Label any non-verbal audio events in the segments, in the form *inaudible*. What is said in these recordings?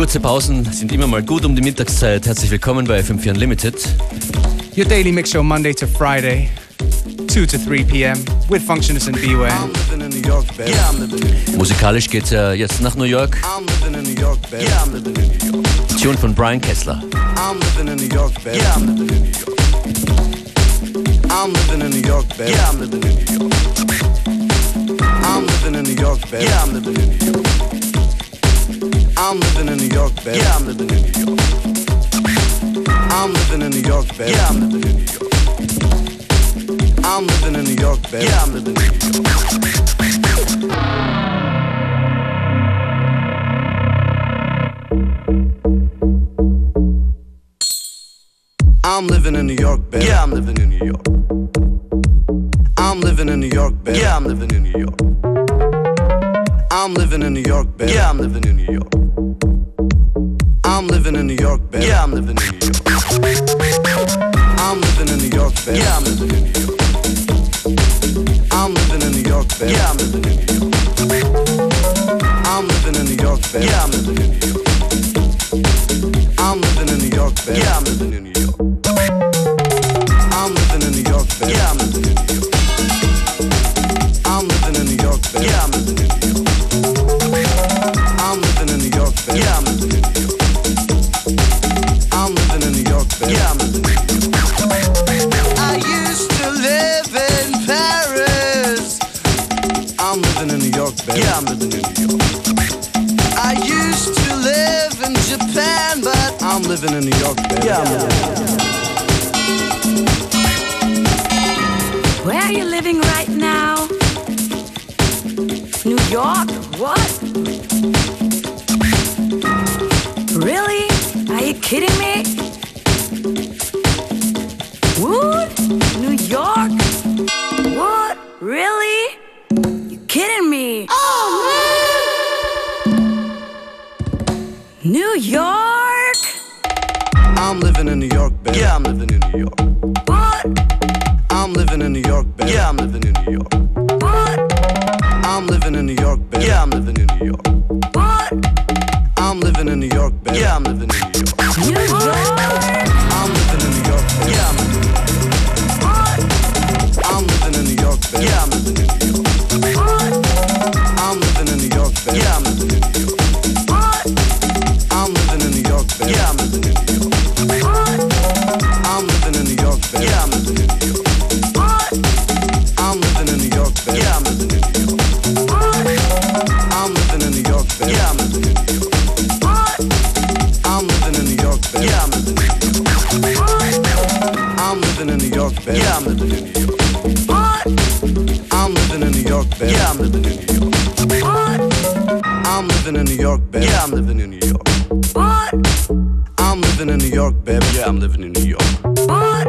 Kurze Pausen sind immer mal gut um die Mittagszeit. Herzlich willkommen bei FM4 Unlimited. Your daily mix show Monday to Friday, 2 to 3 p.m. with Functionist and Beware. Musikalisch geht's ja jetzt nach New York. Tune von Brian Kessler. I'm living in New York, baby. Yeah, I'm living in New York. I'm living in New York, baby. Yeah, I'm living in New York. I'm living in New York, baby. Yeah, I'm living in New York. I'm living in New York, baby. Yeah, I'm living in New York. I'm living in New York, baby. Yeah, I'm living in New York. I'm living in New York, baby. Yeah, I'm living in New York. I'm living in New York, baby. Yeah, I'm living in New York. I'm living in New York, baby. Yeah, I'm living in New York. Living in New York, baby. Yeah, I'm living in New York. I'm living in New York, baby. Yeah, I'm living in New York. I'm living in New York, baby. Yeah, I'm living in New York. I'm living in New York, baby. Yeah, I'm living in New York. I'm living in New York, baby. Yeah, I'm living in New York. Baby. Yeah, I'm living in New York. What? I'm living in New York, baby. Yeah, I'm living in New York. What? I'm living in New York, baby. Yeah, I'm living in New York. What?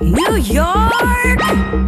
New York?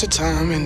Winter time in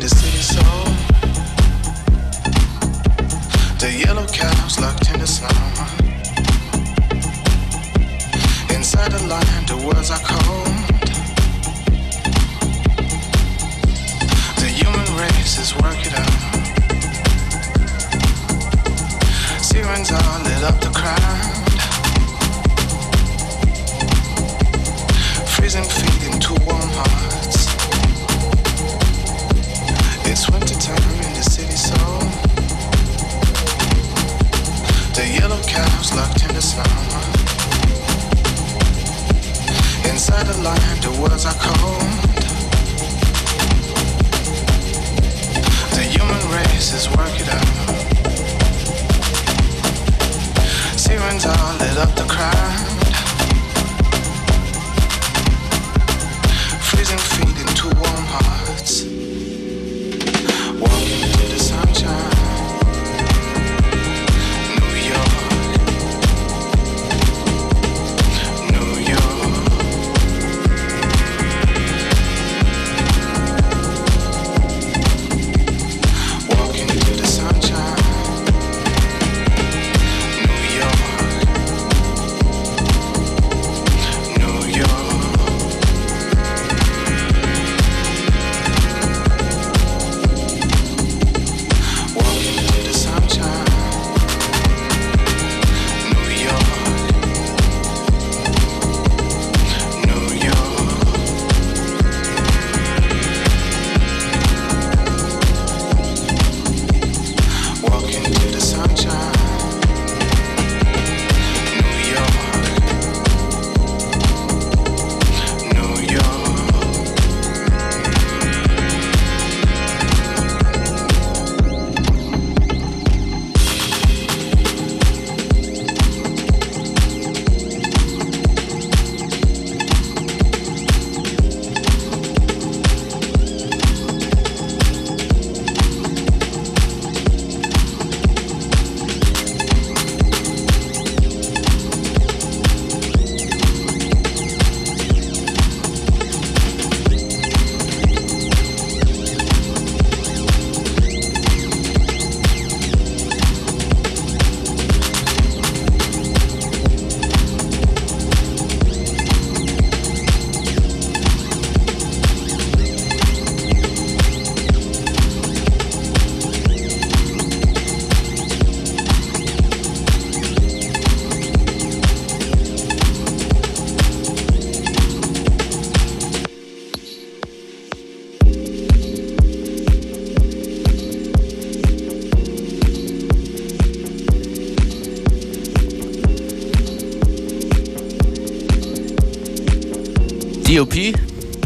DOP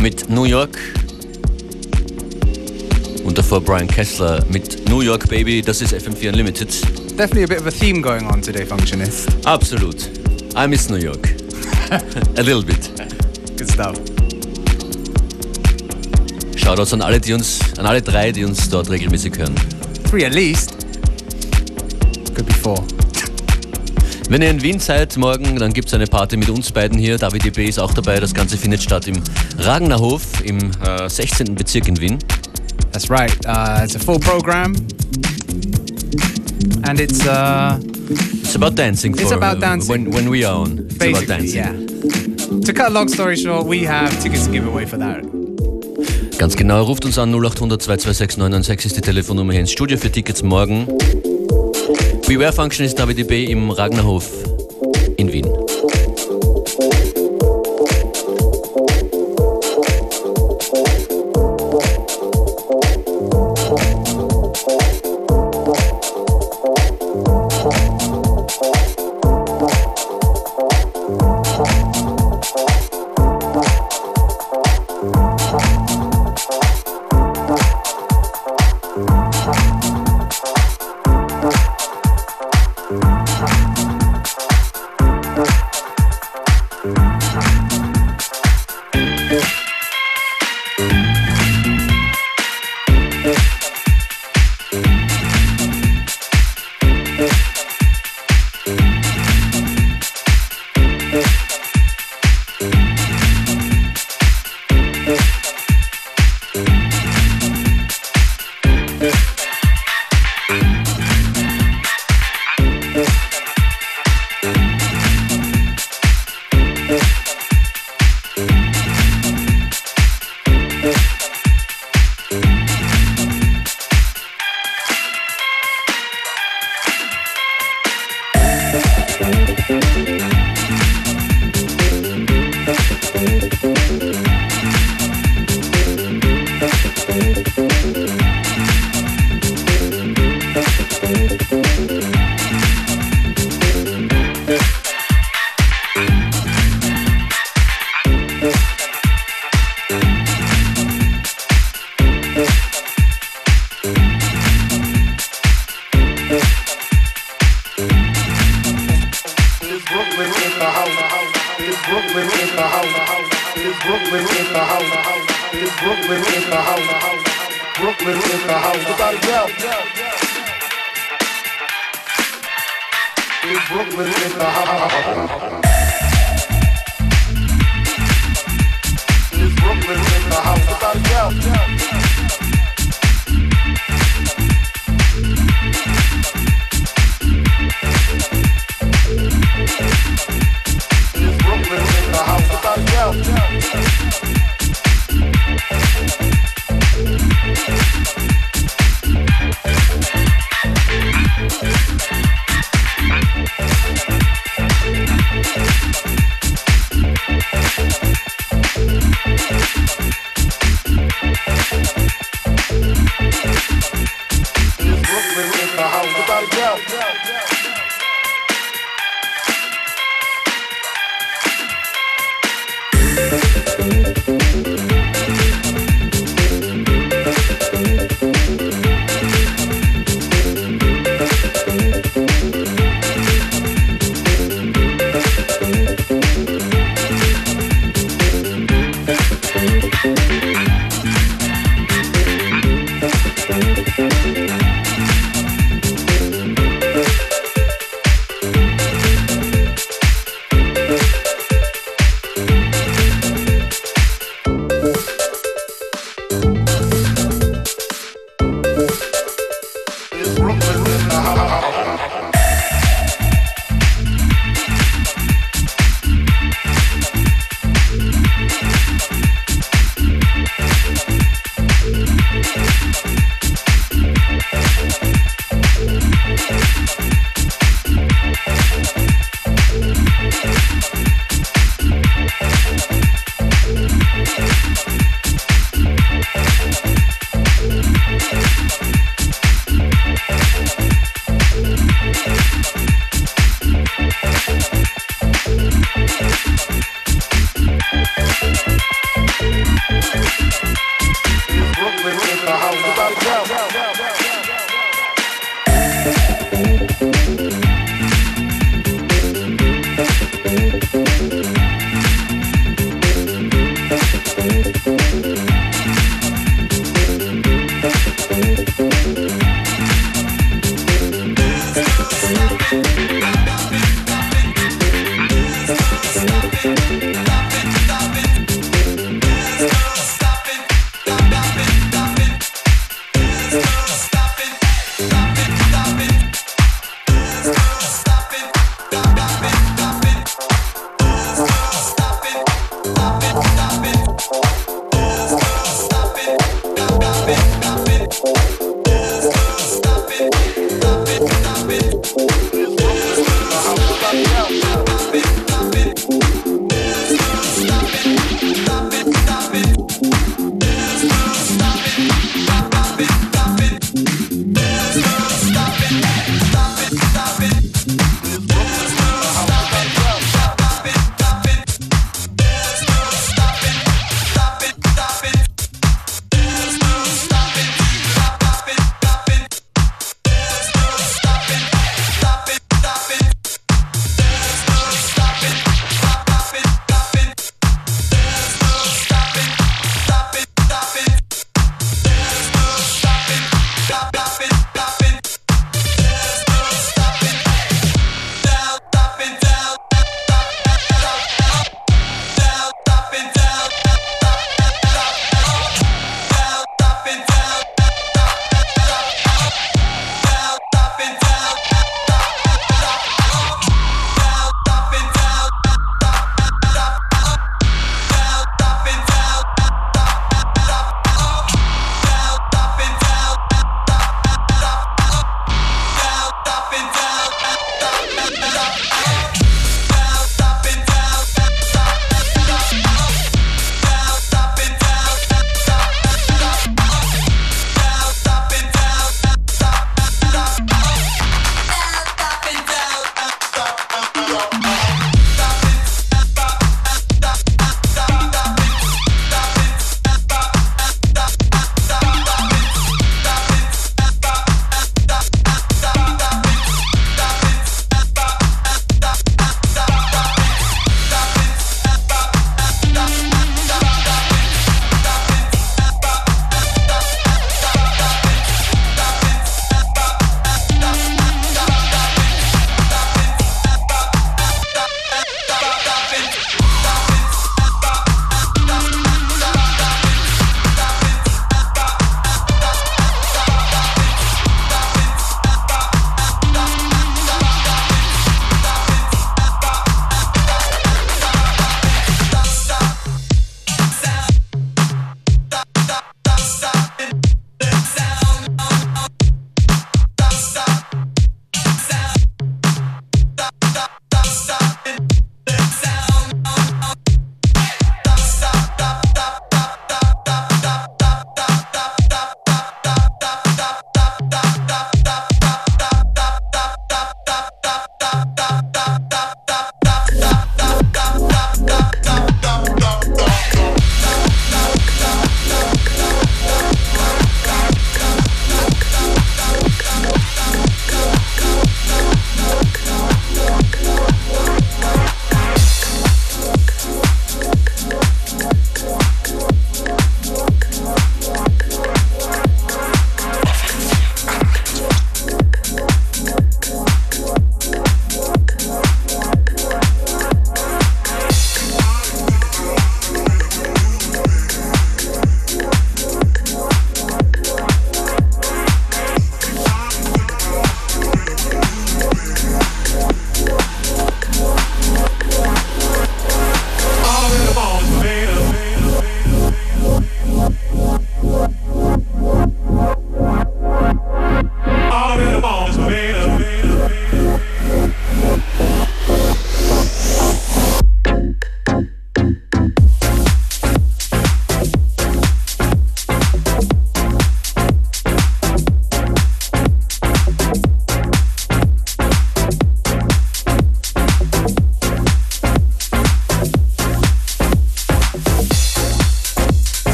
mit New York. Und davor Brian Kessler mit New York Baby. Das ist FM4 Unlimited. Definitely a bit of a theme going on today, Functionist. Absolut. I miss New York. *laughs* a little bit. Good stuff. Shoutouts an alle, die uns, an alle drei, die uns dort regelmäßig hören. Three at least. Could be four. Wenn ihr in Wien seid morgen, dann gibt es eine Party mit uns beiden hier. David DB ist auch dabei. Das Ganze findet statt im Ragenerhof im äh, 16. Bezirk in Wien. That's right. Uh, it's a full program. And it's uh, It's about dancing. It's for, about uh, dancing. When, when we are on. It's about basically, dancing. yeah. To cut a long story short, we have tickets to give away for that. Ganz genau, ruft uns an 0800 226 996 ist die Telefonnummer hier ins Studio für Tickets morgen. Beware Function ist David DB im Ragnerhof in Wien.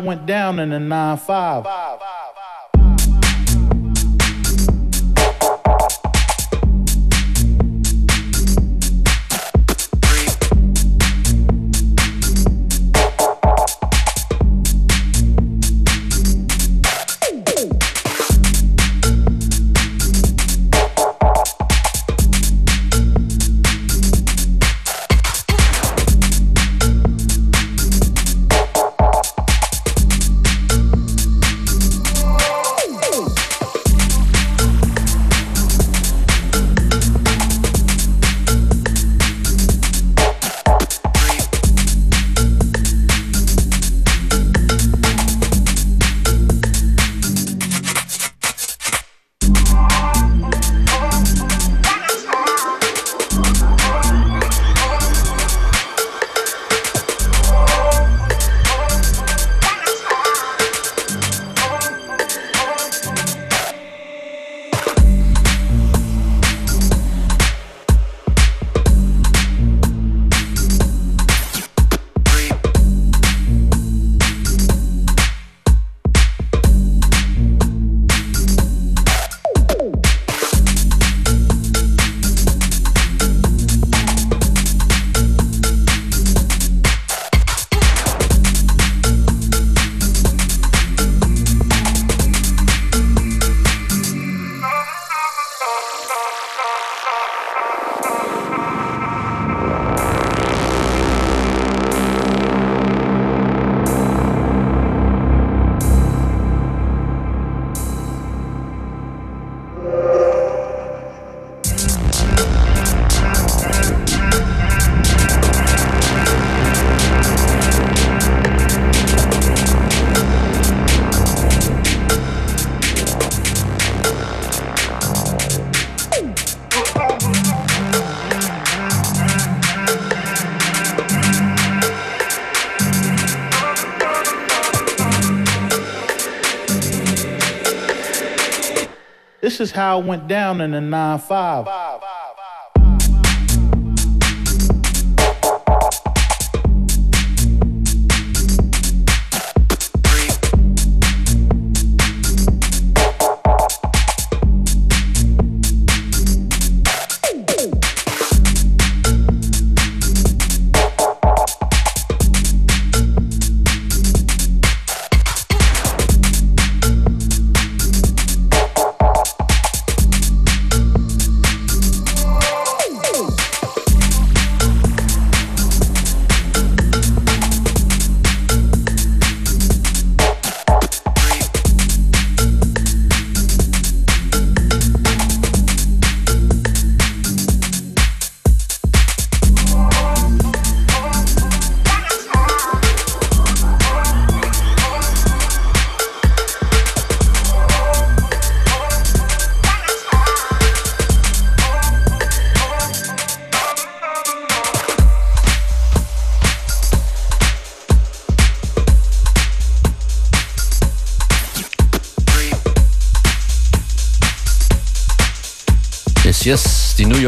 Went down in the 9 5. Is how it went down in the 9 5.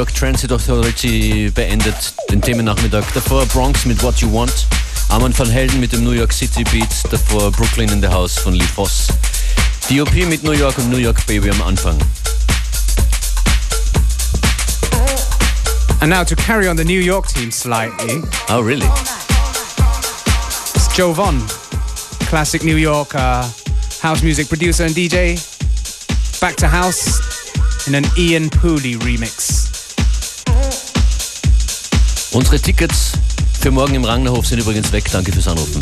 York Transit Authority beendet den Themennachmittag. Davor Bronx mit What You Want. Armand van Helden mit dem New York City Beat. Davor Brooklyn in the House von Lee Foss. DOP mit New York und New York Baby am Anfang. And now to carry on the New York team slightly. Oh, really? It's Jovonn, classic New York uh, house music producer and DJ. Back to house in an Ian Pooley remix. Unsere Tickets für morgen im Rangnerhof sind übrigens weg. Danke fürs Anrufen.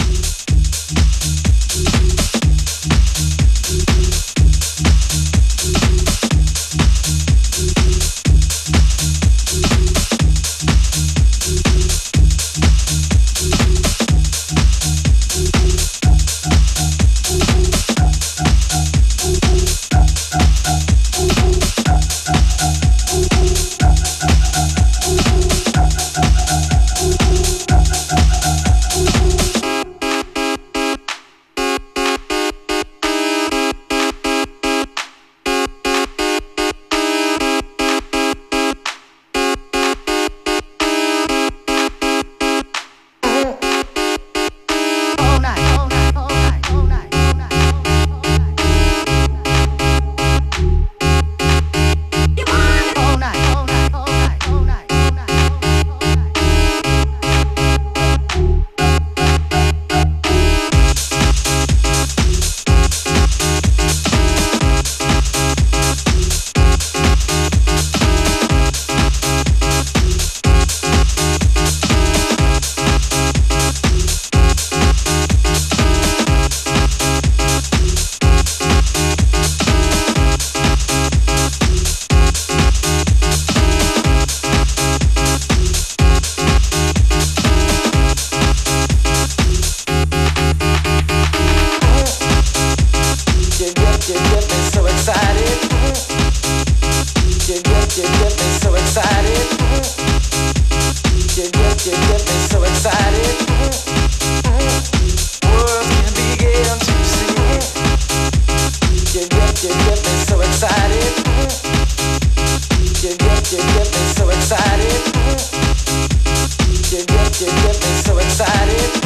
Get me so excited.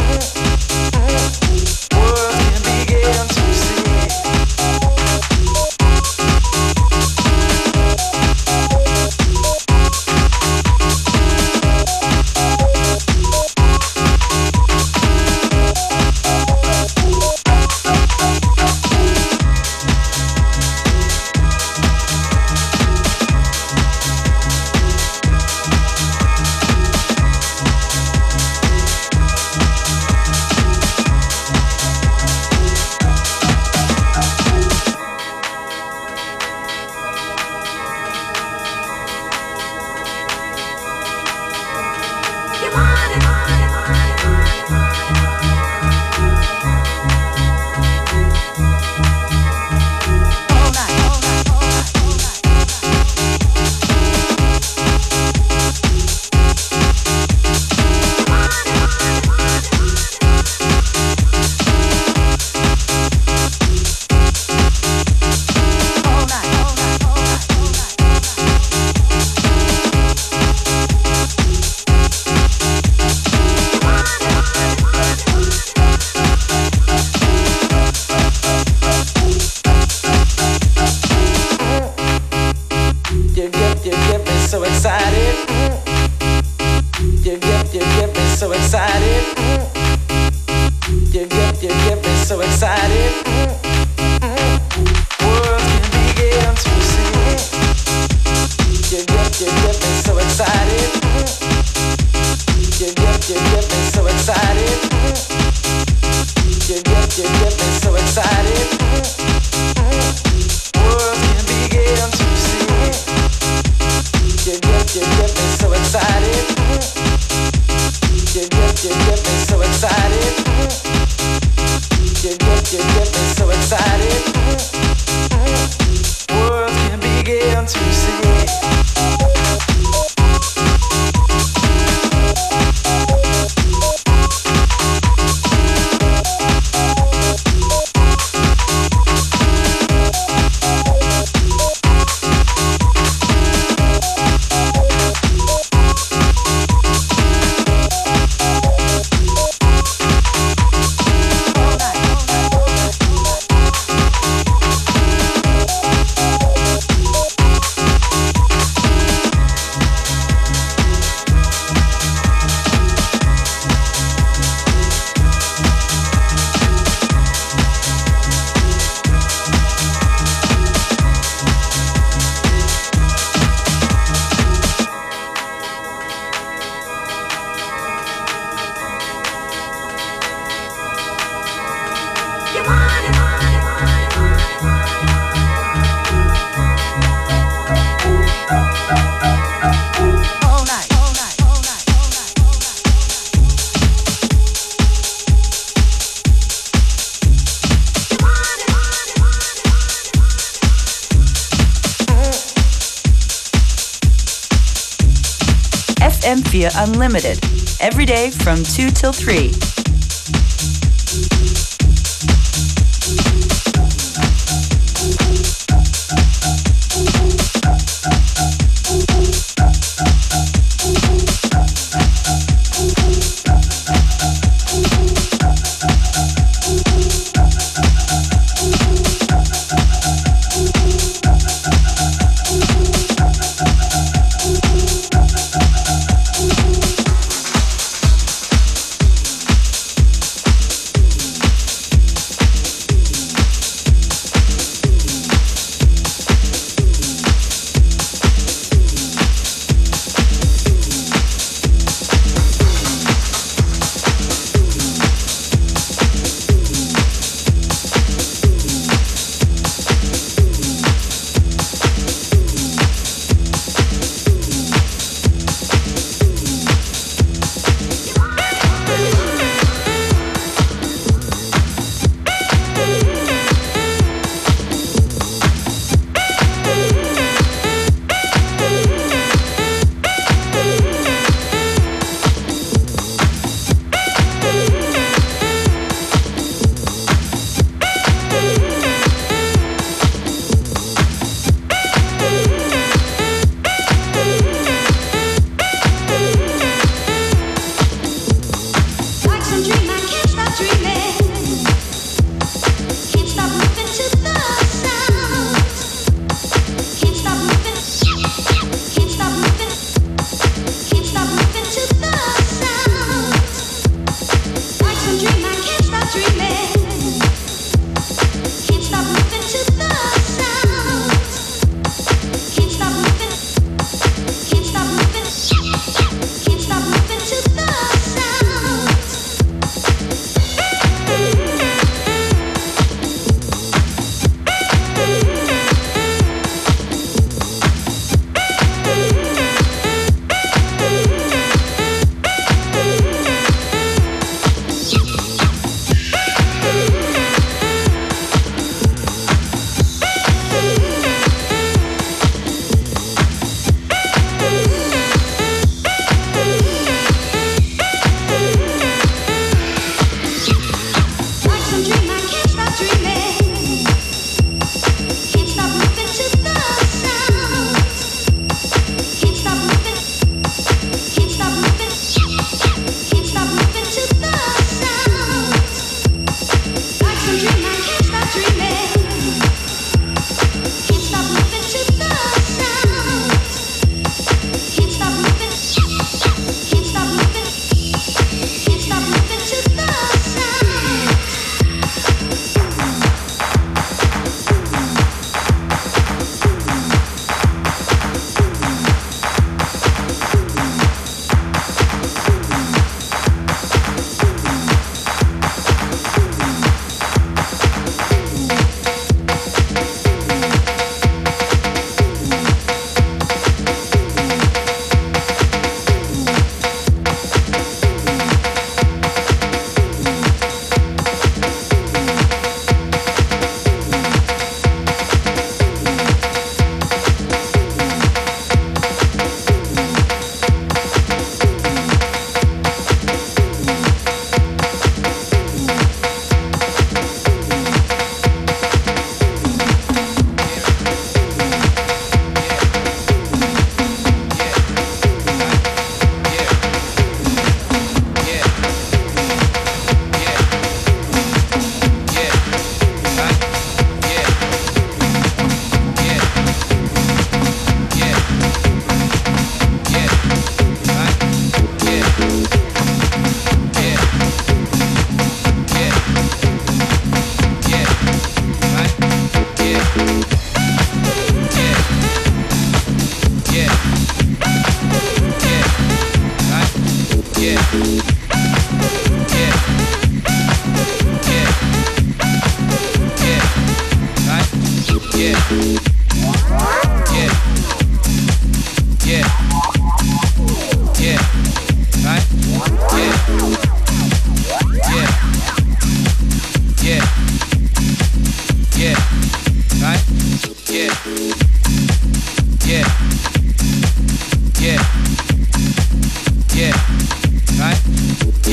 FM4 Unlimited, every day from 2 till 3.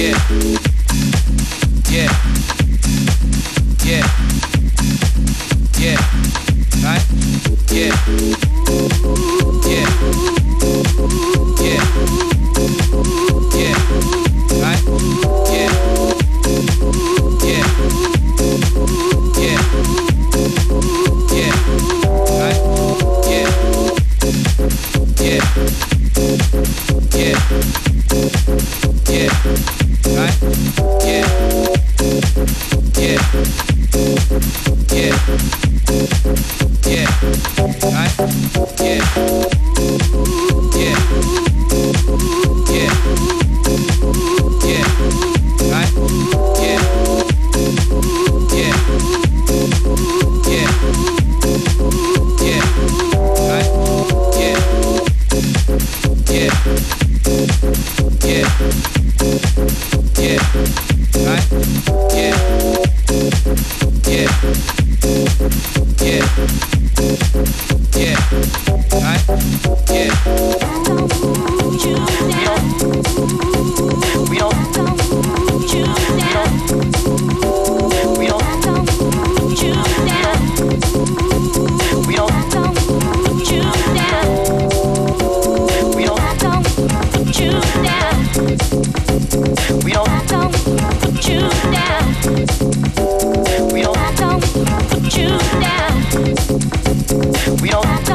yeah. 없어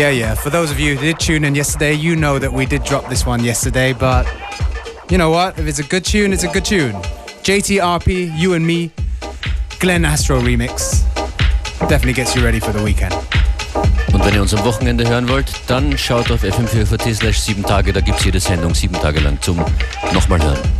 Yeah, yeah. For those of you who did tune in yesterday, you know that we did drop this one yesterday, but you know what? If it's a good tune, it's a good tune. JTRP, you and me, Glenn Astro Remix. Definitely gets you ready for the weekend. Und wenn ihr uns am Wochenende hören wollt, dann schaut auf fm4.at slash 7 Tage, da gibt es jede Sendung sieben Tage lang zum nochmal hören.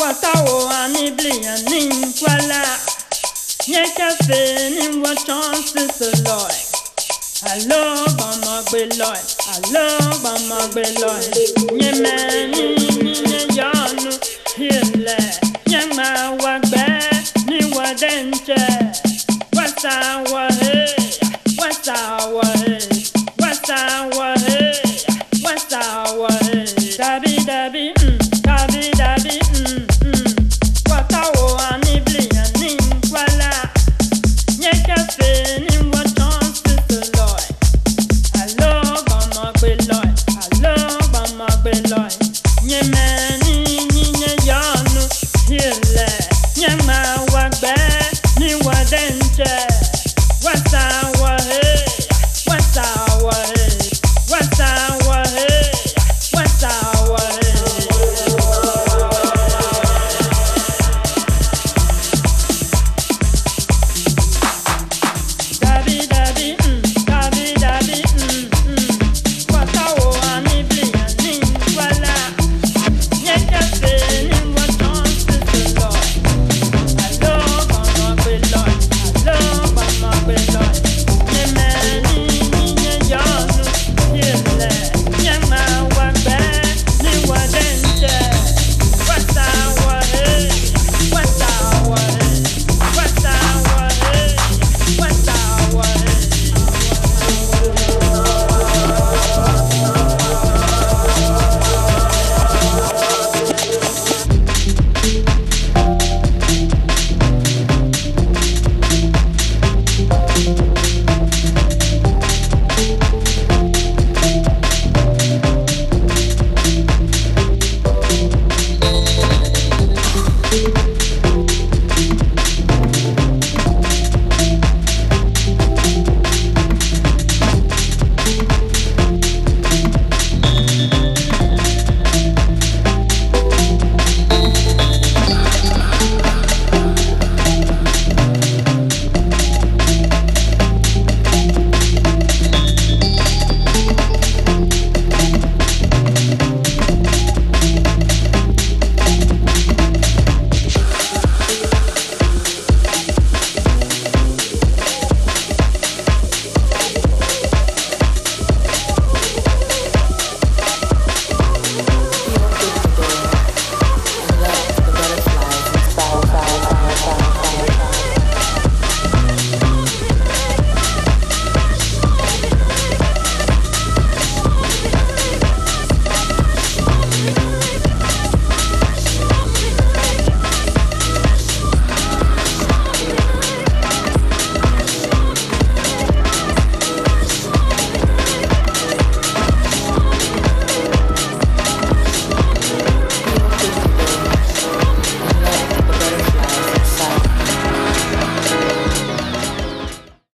wasawo ani bliya ni nkwala nye kafe ni wọtọn sisi lọẹ alo bọmọ gbe lọẹ alo bọmọ gbe lọẹ nye mẹni ni nye yọnu hilẹ nye ma wa gbẹ ni wọdẹ ntsẹ wasawo.